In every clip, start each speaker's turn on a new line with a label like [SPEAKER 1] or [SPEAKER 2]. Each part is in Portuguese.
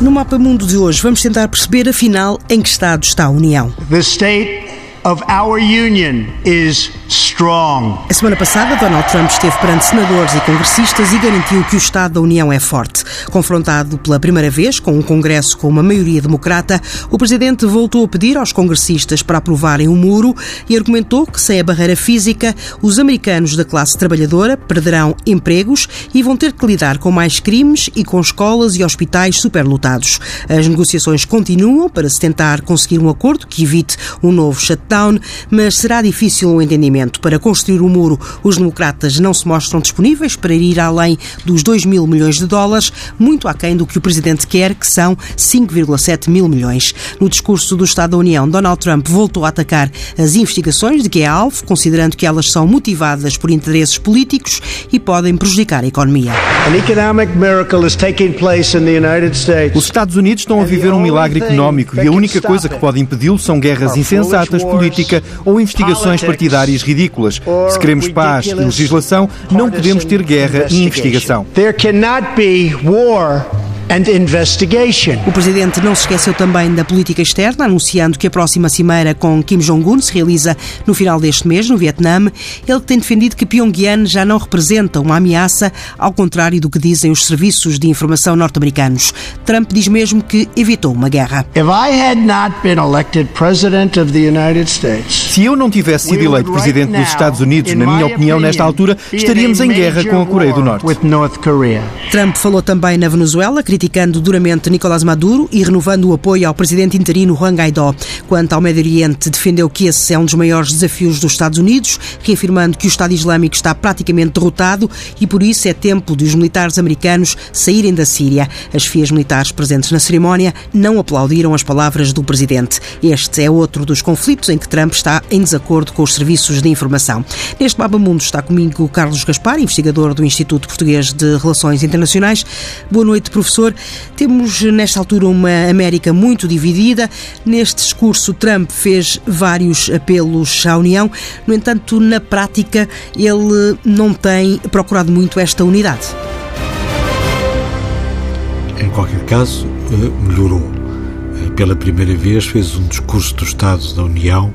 [SPEAKER 1] No Mapa Mundo de hoje, vamos tentar perceber, afinal, em que estado está a União.
[SPEAKER 2] The state of our union is strong.
[SPEAKER 1] A semana passada, Donald Trump esteve perante senadores e congressistas e garantiu que o Estado da União é forte. Confrontado pela primeira vez com um Congresso com uma maioria democrata, o presidente voltou a pedir aos congressistas para aprovarem o um muro e argumentou que, sem a barreira física, os americanos da classe trabalhadora perderão empregos e vão ter que lidar com mais crimes e com escolas e hospitais superlotados. As negociações continuam para se tentar conseguir um acordo que evite um novo shutdown, mas será difícil o um entendimento para construir o muro, os democratas não se mostram disponíveis para ir além dos 2 mil milhões de dólares, muito aquém do que o presidente quer, que são 5,7 mil milhões. No discurso do Estado da União, Donald Trump voltou a atacar as investigações de que é alvo, considerando que elas são motivadas por interesses políticos e podem prejudicar a economia.
[SPEAKER 3] Os Estados Unidos estão a viver um milagre económico e a única coisa que pode impedi-lo são guerras insensatas, política ou investigações partidárias ridículas. Se queremos paz e legislação, não podemos ter guerra e investigação.
[SPEAKER 2] There cannot be war
[SPEAKER 1] o presidente não se esqueceu também da política externa, anunciando que a próxima cimeira com Kim Jong-un se realiza no final deste mês, no Vietnã. Ele tem defendido que Pyongyang já não representa uma ameaça, ao contrário do que dizem os serviços de informação norte-americanos. Trump diz mesmo que evitou uma guerra.
[SPEAKER 3] Se eu não tivesse sido eleito presidente dos Estados Unidos, na minha opinião, nesta altura, estaríamos em guerra com a Coreia do Norte.
[SPEAKER 1] Trump falou também na Venezuela, criticando duramente Nicolás Maduro e renovando o apoio ao presidente interino Juan Guaidó. Quanto ao Médio Oriente, defendeu que esse é um dos maiores desafios dos Estados Unidos, reafirmando que o Estado Islâmico está praticamente derrotado e por isso é tempo dos militares americanos saírem da Síria. As FIAs militares presentes na cerimónia não aplaudiram as palavras do presidente. Este é outro dos conflitos em que Trump está em desacordo com os serviços de informação. Neste Baba Mundo está comigo Carlos Gaspar, investigador do Instituto Português de Relações Internacionais. Boa noite, professor. Temos, nesta altura, uma América muito dividida. Neste discurso, Trump fez vários apelos à União. No entanto, na prática, ele não tem procurado muito esta unidade.
[SPEAKER 4] Em qualquer caso, eh, melhorou. Eh, pela primeira vez, fez um discurso do Estado da União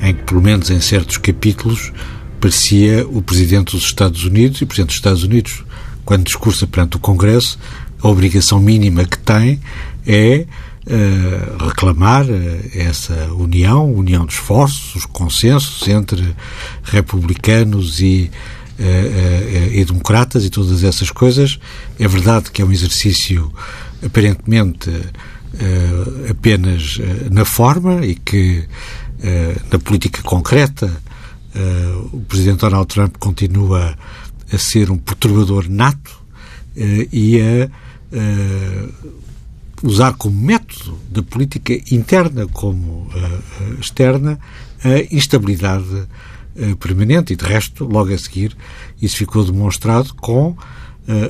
[SPEAKER 4] em que, pelo menos em certos capítulos, parecia o Presidente dos Estados Unidos e o Presidente dos Estados Unidos, quando discursa perante o Congresso, a obrigação mínima que tem é uh, reclamar uh, essa união, união de esforços, os consensos entre republicanos e, uh, e democratas e todas essas coisas. É verdade que é um exercício aparentemente apenas na forma e que na política concreta o presidente Donald Trump continua a ser um perturbador nato e a uh, usar como método da política interna como uh, externa a instabilidade uh, permanente. E, de resto, logo a seguir, isso ficou demonstrado com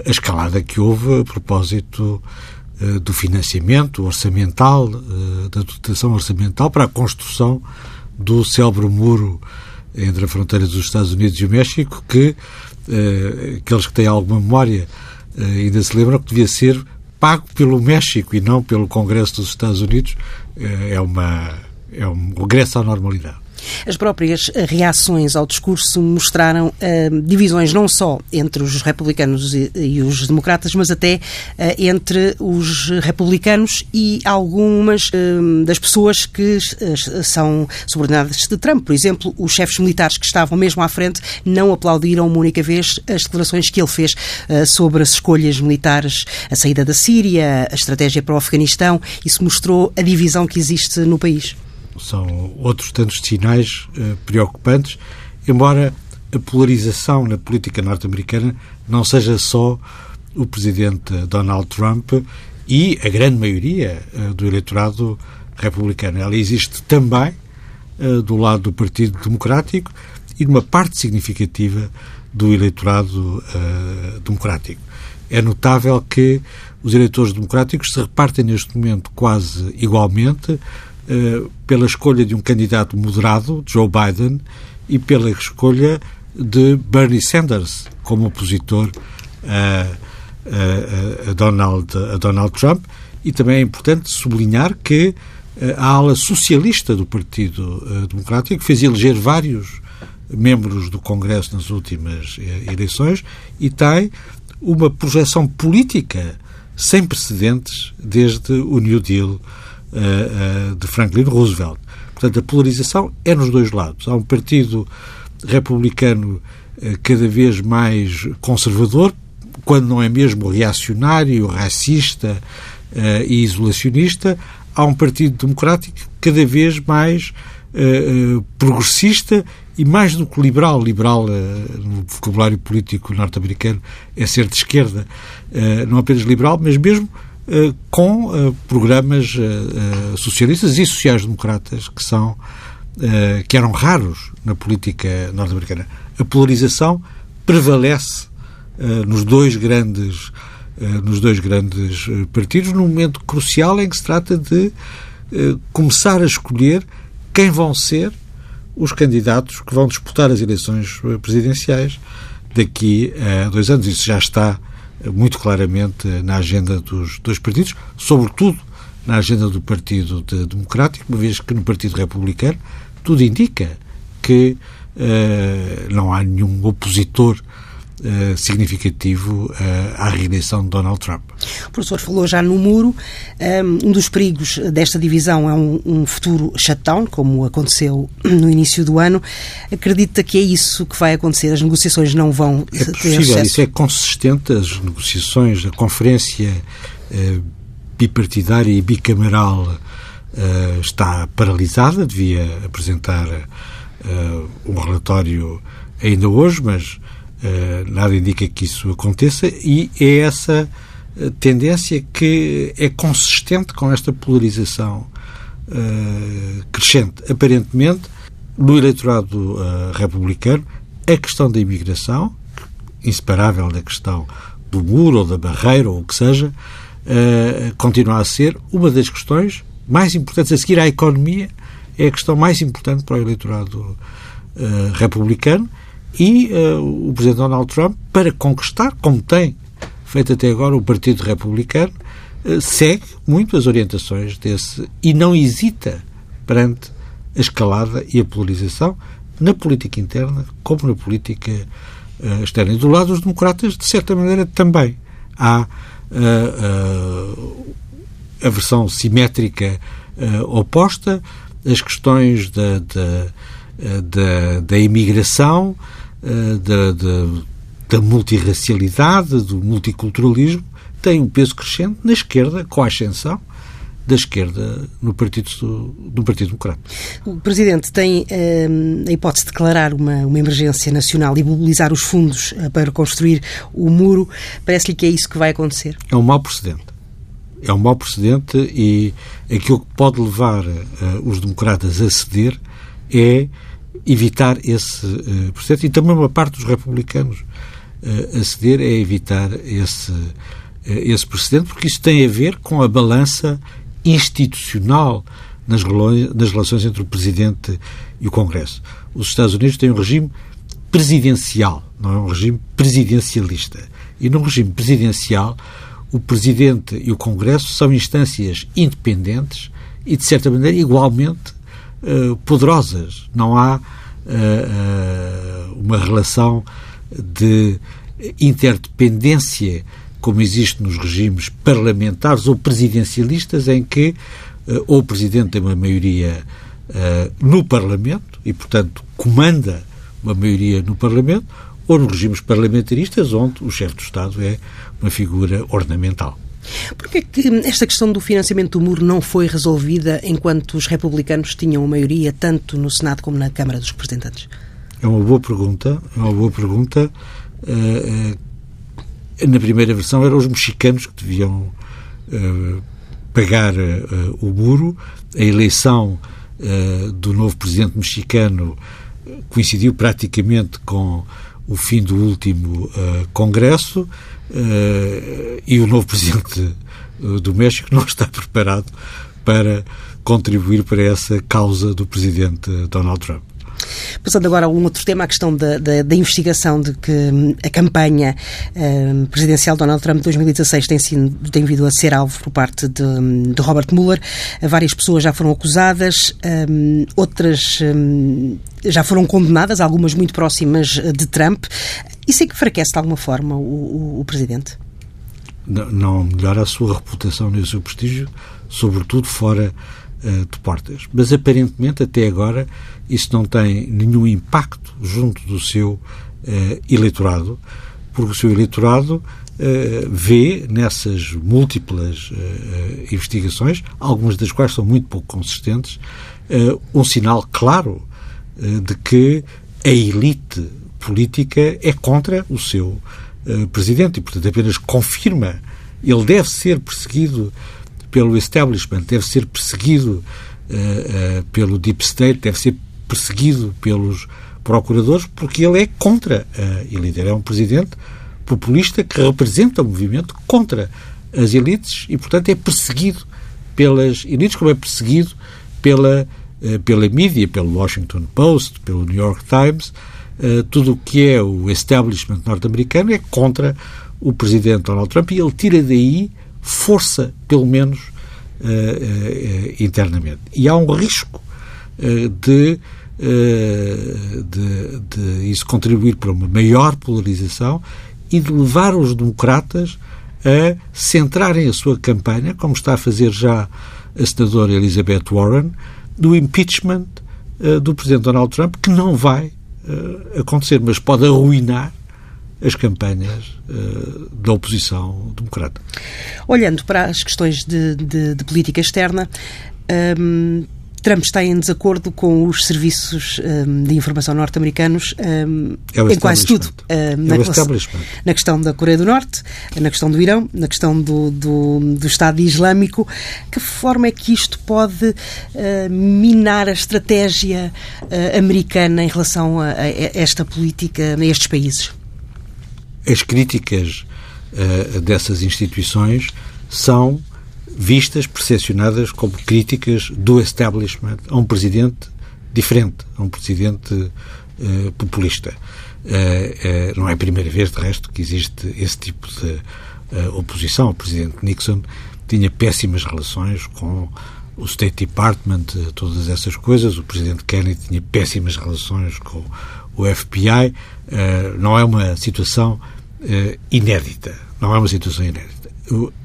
[SPEAKER 4] a escalada que houve a propósito do financiamento orçamental, da dotação orçamental para a construção do célebre muro entre a fronteira dos Estados Unidos e o México, que aqueles que têm alguma memória ainda se lembram que devia ser pago pelo México e não pelo Congresso dos Estados Unidos, eh, é, uma, é um regresso à normalidade.
[SPEAKER 1] As próprias reações ao discurso mostraram uh, divisões não só entre os republicanos e, e os democratas, mas até uh, entre os republicanos e algumas uh, das pessoas que são subordinadas de Trump. Por exemplo, os chefes militares que estavam mesmo à frente não aplaudiram uma única vez as declarações que ele fez sobre as escolhas militares, a saída da Síria, a estratégia para o Afeganistão. Isso mostrou a divisão que existe no país
[SPEAKER 4] são outros tantos sinais uh, preocupantes, embora a polarização na política norte-americana não seja só o presidente Donald Trump e a grande maioria uh, do eleitorado republicano. Ela existe também uh, do lado do Partido Democrático e de uma parte significativa do eleitorado democrático. É notável que os eleitores democráticos se repartem neste momento quase igualmente eh, pela escolha de um candidato moderado, Joe Biden, e pela escolha de Bernie Sanders como opositor a, a, a, Donald, a Donald Trump. E também é importante sublinhar que a ala socialista do Partido Democrático fez eleger vários membros do Congresso nas últimas eleições e tem uma projeção política sem precedentes desde o New Deal uh, uh, de Franklin Roosevelt. Portanto, a polarização é nos dois lados. Há um partido republicano uh, cada vez mais conservador, quando não é mesmo reacionário, racista e isolacionista. Há um partido democrático cada vez mais progressista e mais do que liberal, liberal uh, no vocabulário político norte-americano é ser de esquerda, uh, não apenas liberal, mas mesmo uh, com programas socialistas e sociais-democratas que são que eram raros na política norte-americana. A polarização prevalece nos dois grandes nos dois grandes partidos num momento crucial em que se trata de começar a escolher quem vão ser os candidatos que vão disputar as eleições presidenciais daqui a dois anos. Isso já está muito claramente na agenda dos dois partidos, sobretudo na agenda do Partido Democrático, uma vez que no Partido Republicano tudo indica que uh, não há nenhum opositor uh, significativo uh, à reeleição de Donald Trump.
[SPEAKER 1] O professor falou já no muro. Um dos perigos desta divisão é um, um futuro shutdown, como aconteceu no início do ano. Acredita que é isso que vai acontecer? As negociações não vão
[SPEAKER 4] é ter possível, sucesso? Isso é consistente. As negociações, a conferência uh, bipartidária e bicameral uh, está paralisada. Devia apresentar uh, um relatório ainda hoje, mas nada indica que isso aconteça e é essa tendência que é consistente com esta polarização uh, crescente. Aparentemente, no eleitorado uh, republicano, a questão da imigração, inseparável da questão do muro ou da barreira ou o que seja, uh, continua a ser uma das questões mais importantes. A seguir à economia, é a questão mais importante para o eleitorado republicano e o Presidente Donald Trump, para conquistar, como tem feito até agora o Partido Republicano, eh, segue muito as orientações desse e não hesita perante a escalada e a polarização na política interna como na política uh, externa. E do lado dos democratas, de certa maneira, também há uh, uh, a versão simétrica oposta, as questões da, da, da, da imigração, da, da da multirracialidade, do multiculturalismo, tem um peso crescente na esquerda, com a ascensão da esquerda no Partido, no partido Democrático.
[SPEAKER 1] O Presidente tem eh, a hipótese de declarar uma, uma emergência nacional e mobilizar os fundos eh, para construir o muro. Parece-lhe que é isso que vai acontecer?
[SPEAKER 4] É um mau precedente. É um mau precedente e aquilo que pode levar uh, os democratas a ceder é evitar esse uh, precedente e também uma parte dos republicanos a ceder é evitar esse, esse precedente, porque isso tem a ver com a balança institucional nas, nas relações entre o Presidente e o Congresso. Os Estados Unidos têm um regime presidencial, não é um regime presidencialista. E no regime presidencial, o Presidente e o Congresso são instâncias independentes e, de certa maneira, igualmente uh, poderosas. Não há uh, uh, uma relação de interdependência como existe nos regimes parlamentares ou presidencialistas, em que uh, ou o Presidente tem uma maioria uh, no Parlamento e, portanto, comanda uma maioria no Parlamento, ou nos regimes parlamentaristas, onde o chefe do Estado é uma figura ornamental.
[SPEAKER 1] Por que esta questão do financiamento do muro não foi resolvida enquanto os republicanos tinham a maioria tanto no Senado como na Câmara dos Representantes?
[SPEAKER 4] É uma boa pergunta, é uma boa pergunta. Uh, uh, na primeira versão eram os mexicanos que deviam uh, pagar o muro. A eleição do novo presidente mexicano coincidiu praticamente com o fim do último Congresso e o novo presidente do México não está preparado para contribuir para essa causa do presidente Donald Trump.
[SPEAKER 1] Passando agora a um outro tema, a questão da, da, da investigação de que hum, a campanha um, presidencial de Donald Trump de 2016 tem, sido, tem vindo a ser alvo por parte de, hum, de Robert Mueller. Várias pessoas já foram acusadas, um, outras um, já foram condenadas, algumas muito próximas de Trump. Isso é que enfraquece de alguma forma o, o, o presidente?
[SPEAKER 4] Não, não melhora a sua reputação nem o seu prestígio, sobretudo fora uh, de portas. Mas aparentemente, até agora, isso não tem nenhum impacto junto do seu uh, eleitorado, porque o seu eleitorado uh, vê nessas múltiplas investigações, algumas das quais são muito pouco consistentes, um sinal claro de que a elite política é contra o seu presidente e, portanto, apenas confirma ele deve ser perseguido pelo establishment, deve ser perseguido uh, uh, pelo deep state, deve ser perseguido pelos procuradores, porque ele é contra a elite. Ele é um presidente populista que representa o movimento contra as elites e, portanto, é perseguido pelas elites, como é perseguido pela, uh, pela mídia, pelo Washington Post, pelo New York Times. tudo o que é o establishment norte-americano é contra o presidente Donald Trump e ele tira daí força, pelo menos uh, uh, internamente. E há um risco uh, de, de, de, isso contribuir para uma maior polarização e de levar os democratas a centrarem a sua campanha, como está a fazer já a senadora Elizabeth Warren, do impeachment do presidente Donald Trump, que não vai acontecer, mas pode arruinar as campanhas uh, da oposição democrata.
[SPEAKER 1] Olhando para as questões de, de, de política externa, um, Trump está em desacordo com os serviços um, de informação norte-americanos um, é em quase tudo.
[SPEAKER 4] Um, na, é
[SPEAKER 1] na, questão da Coreia do Norte, na questão do Irão, na questão do, do, do Estado Islâmico. Que forma é que isto pode uh, minar a estratégia uh, americana em relação a, a esta política nestes países?
[SPEAKER 4] As críticas uh, dessas instituições são vistas, percepcionadas como críticas do establishment a um presidente diferente, a um presidente uh, populista. Uh, não é a primeira vez, de resto, que existe esse tipo de oposição. O presidente Nixon tinha péssimas relações com o State Department, todas essas coisas. O presidente Kennedy tinha péssimas relações com o FBI. não é uma situação uh, inédita. Não é uma situação inédita.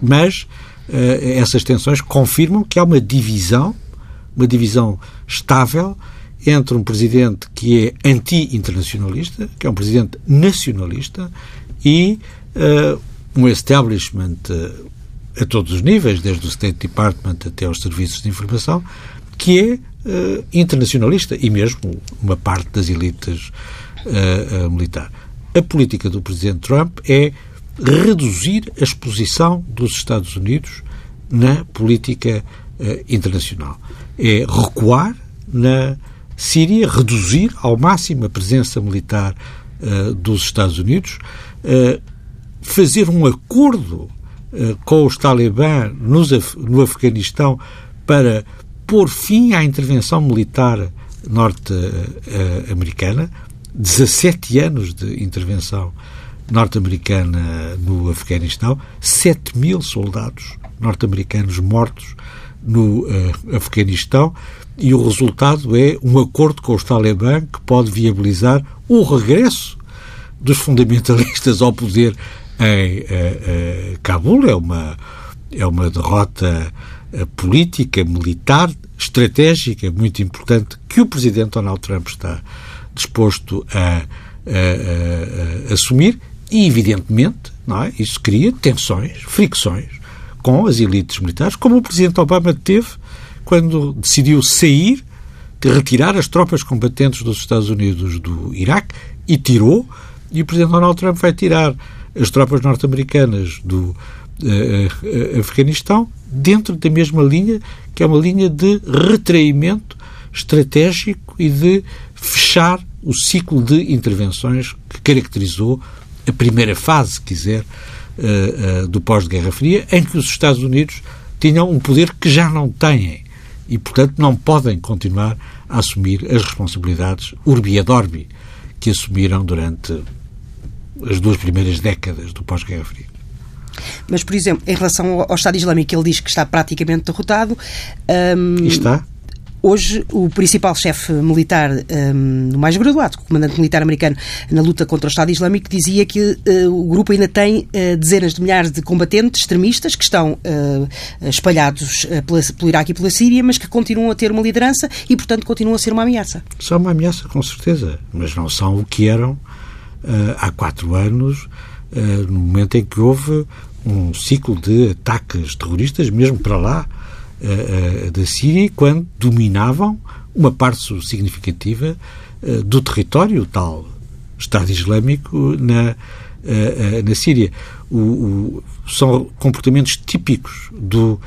[SPEAKER 4] Mas uh, essas tensões confirmam que há uma divisão, uma divisão estável entre um presidente que é anti-internacionalista, que é um presidente nacionalista, e uh, um establishment uh, a todos os níveis, desde o State Department até aos serviços de informação, que é uh, internacionalista e mesmo uma parte das elites uh, militar a política do presidente Trump é reduzir a exposição dos Estados Unidos na política uh, internacional. É recuar na Síria, reduzir ao máximo a presença militar uh, dos Estados Unidos, uh, fazer um acordo com os talibã Af no Afeganistão para pôr fim à intervenção militar norte-americana, 17 anos de intervenção norte-americana no Afeganistão, 7 mil soldados norte-americanos mortos no uh, Afeganistão e o resultado é um acordo com os talibã que pode viabilizar o regresso dos fundamentalistas ao poder em uh, uh, Cabul. É uma, é uma derrota política, militar, estratégica muito importante que o presidente Donald Trump está disposto a, a, a, a assumir e, evidentemente, não é? isso cria tensões, fricções com as elites militares, como o Presidente Obama teve quando decidiu sair, retirar as tropas combatentes dos Estados Unidos do Iraque e tirou, e o Presidente Donald Trump vai tirar as tropas norte-americanas do uh, Afeganistão dentro da mesma linha, que é uma linha de retraimento estratégico e de fechar o ciclo de intervenções que caracterizou a primeira fase, se quiser, uh, uh, do pós-Guerra Fria, em que os Estados Unidos tinham um poder que já não têm e, portanto, não podem continuar a assumir as responsabilidades urbi et orbi que assumiram durante as duas primeiras décadas do pós-Guerra Fria.
[SPEAKER 1] Mas, por exemplo, em relação ao Estado Islâmico, ele diz que está praticamente derrotado.
[SPEAKER 4] Um, está?
[SPEAKER 1] Hoje, o principal chefe militar, um, o mais graduado, o comandante militar americano na luta contra o Estado Islâmico, dizia que uh, o grupo ainda tem uh, dezenas de milhares de combatentes extremistas que estão uh, espalhados pela, pelo Iraque e pela Síria, mas que continuam a ter uma liderança e, portanto, continuam a ser uma ameaça.
[SPEAKER 4] São uma ameaça, com certeza, mas não são o que eram há quatro anos, no momento em que houve um ciclo de ataques terroristas, mesmo para lá uh, da Síria, quando dominavam uma parte significativa uh, do território, tal Estado Islâmico, na, na Síria. O, o, são comportamentos típicos do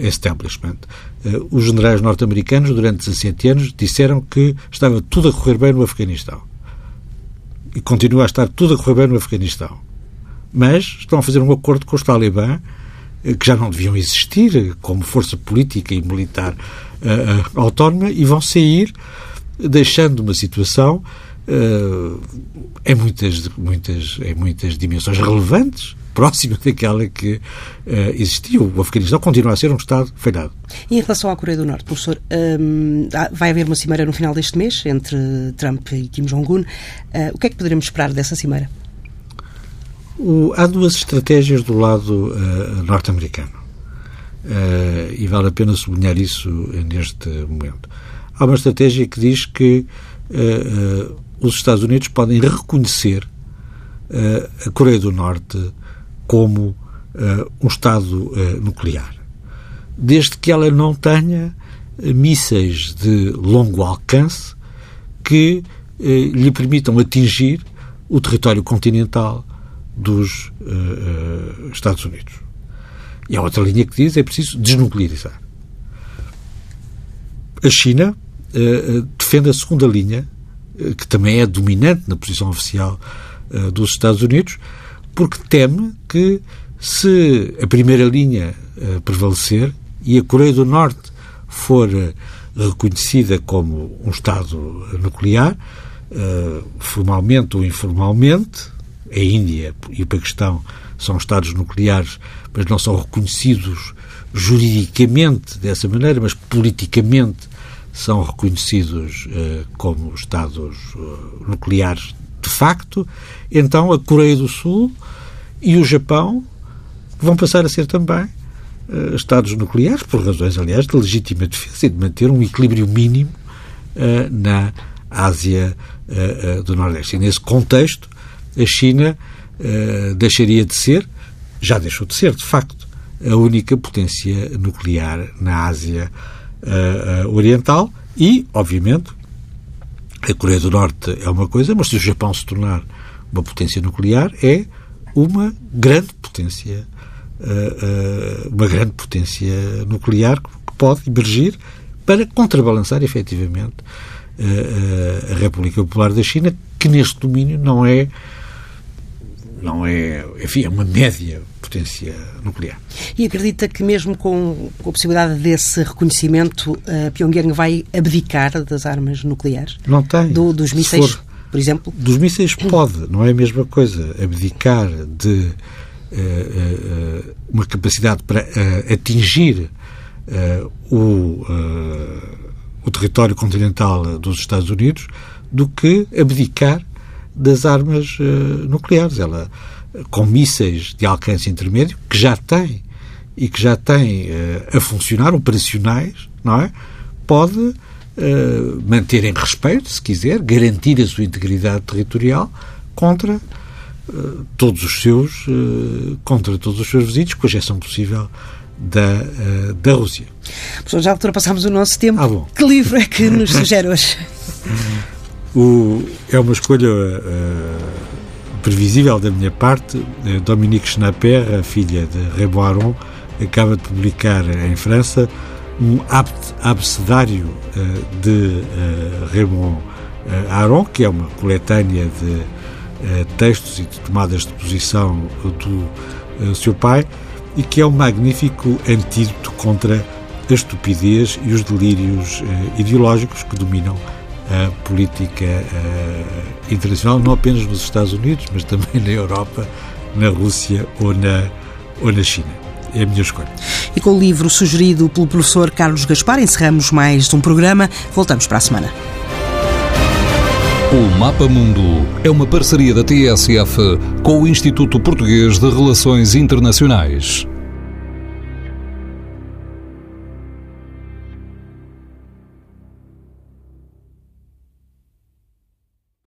[SPEAKER 4] establishment. os generais norte-americanos, durante 17 anos, disseram que estava tudo a correr bem no Afeganistão. E continua a estar tudo a correr bem no Afeganistão mas estão a fazer um acordo com os talibã eh, que já não deviam existir como força política e militar uh, autónoma e vão sair deixando uma situação uh, em, muitas, muitas, em muitas dimensões relevantes próxima daquela que uh. O Afeganistão continua a ser um Estado falhado.
[SPEAKER 1] E em relação à Coreia do Norte, professor, um, vai haver uma cimeira no final deste mês entre Trump e Kim Jong-un. Uh, o que é que poderemos esperar dessa cimeira?
[SPEAKER 4] O, há duas estratégias do lado uh, norte-americano. Uh, e vale a pena sublinhar isso neste momento. Há uma estratégia que diz que uh, os Estados Unidos podem reconhecer a Coreia do Norte como um Estado nuclear, desde que ela não tenha mísseis de longo alcance que lhe permitam atingir o território continental dos uh, Estados Unidos. E há outra linha que diz é preciso desnuclearizar. A China uh, defende a segunda linha, uh, que também é dominante na posição oficial dos Estados Unidos, porque teme que se a primeira linha prevalecer e a Coreia do Norte for reconhecida como um Estado nuclear, formalmente ou informalmente, a Índia e o Paquistão são Estados nucleares, mas não são reconhecidos juridicamente dessa maneira, mas politicamente são reconhecidos uh, como Estados uh, nucleares de facto, então a Coreia do Sul e o Japão vão passar a ser também uh, Estados nucleares, por razões, aliás, de legítima defesa e de manter um equilíbrio mínimo na Ásia do Nordeste. E nesse contexto, a China uh, deixaria de ser, já deixou de ser, de facto, a única potência nuclear na Ásia uh, uh, Oriental. E, obviamente, a Coreia do Norte é uma coisa, mas se o Japão se tornar uma potência nuclear, é uma grande potência, uma grande potência nuclear que pode emergir para contrabalançar efetivamente a República Popular da China, que neste domínio não é não é, enfim, é uma média potência nuclear.
[SPEAKER 1] E acredita que mesmo com, a possibilidade desse reconhecimento, uh, Pyongyang vai abdicar das armas nucleares?
[SPEAKER 4] Não tem.
[SPEAKER 1] Do, dos mísseis, for, por exemplo?
[SPEAKER 4] Dos mísseis pode, não é a mesma coisa. Abdicar de uh, uh, uma capacidade para atingir o, o território continental dos Estados Unidos do que abdicar das armas uh, nucleares. Ela, com mísseis de alcance intermédio, que já tem e que já tem uh, a funcionar, operacionais, não é? Pode uh, manter em respeito, se quiser, garantir a sua integridade territorial contra todos os seus contra todos os seus vizinhos, com exceção possível da, da Rússia.
[SPEAKER 1] Professor, já ultrapassámos o nosso tempo. Ah, que livro é que nos sugere hoje?
[SPEAKER 4] O, é uma escolha uh, previsível da minha parte. Uh, Dominique Schnapper, a filha de Raymond Aron, acaba de publicar em França um abecedário uh, de Raymond Aron, que é uma coletânea de textos e de tomadas de posição do seu pai, e que é um magnífico antídoto contra a estupidez e os delírios uh, ideológicos que dominam a política uh, internacional, não apenas nos Estados Unidos, mas também na Europa, na Rússia ou na, ou na China. É a minha escolha.
[SPEAKER 1] E com o livro sugerido pelo professor Carlos Gaspar, encerramos mais um programa. Voltamos para a semana.
[SPEAKER 5] O Mapa Mundo é uma parceria da TSF com o Instituto Português de Relações Internacionais.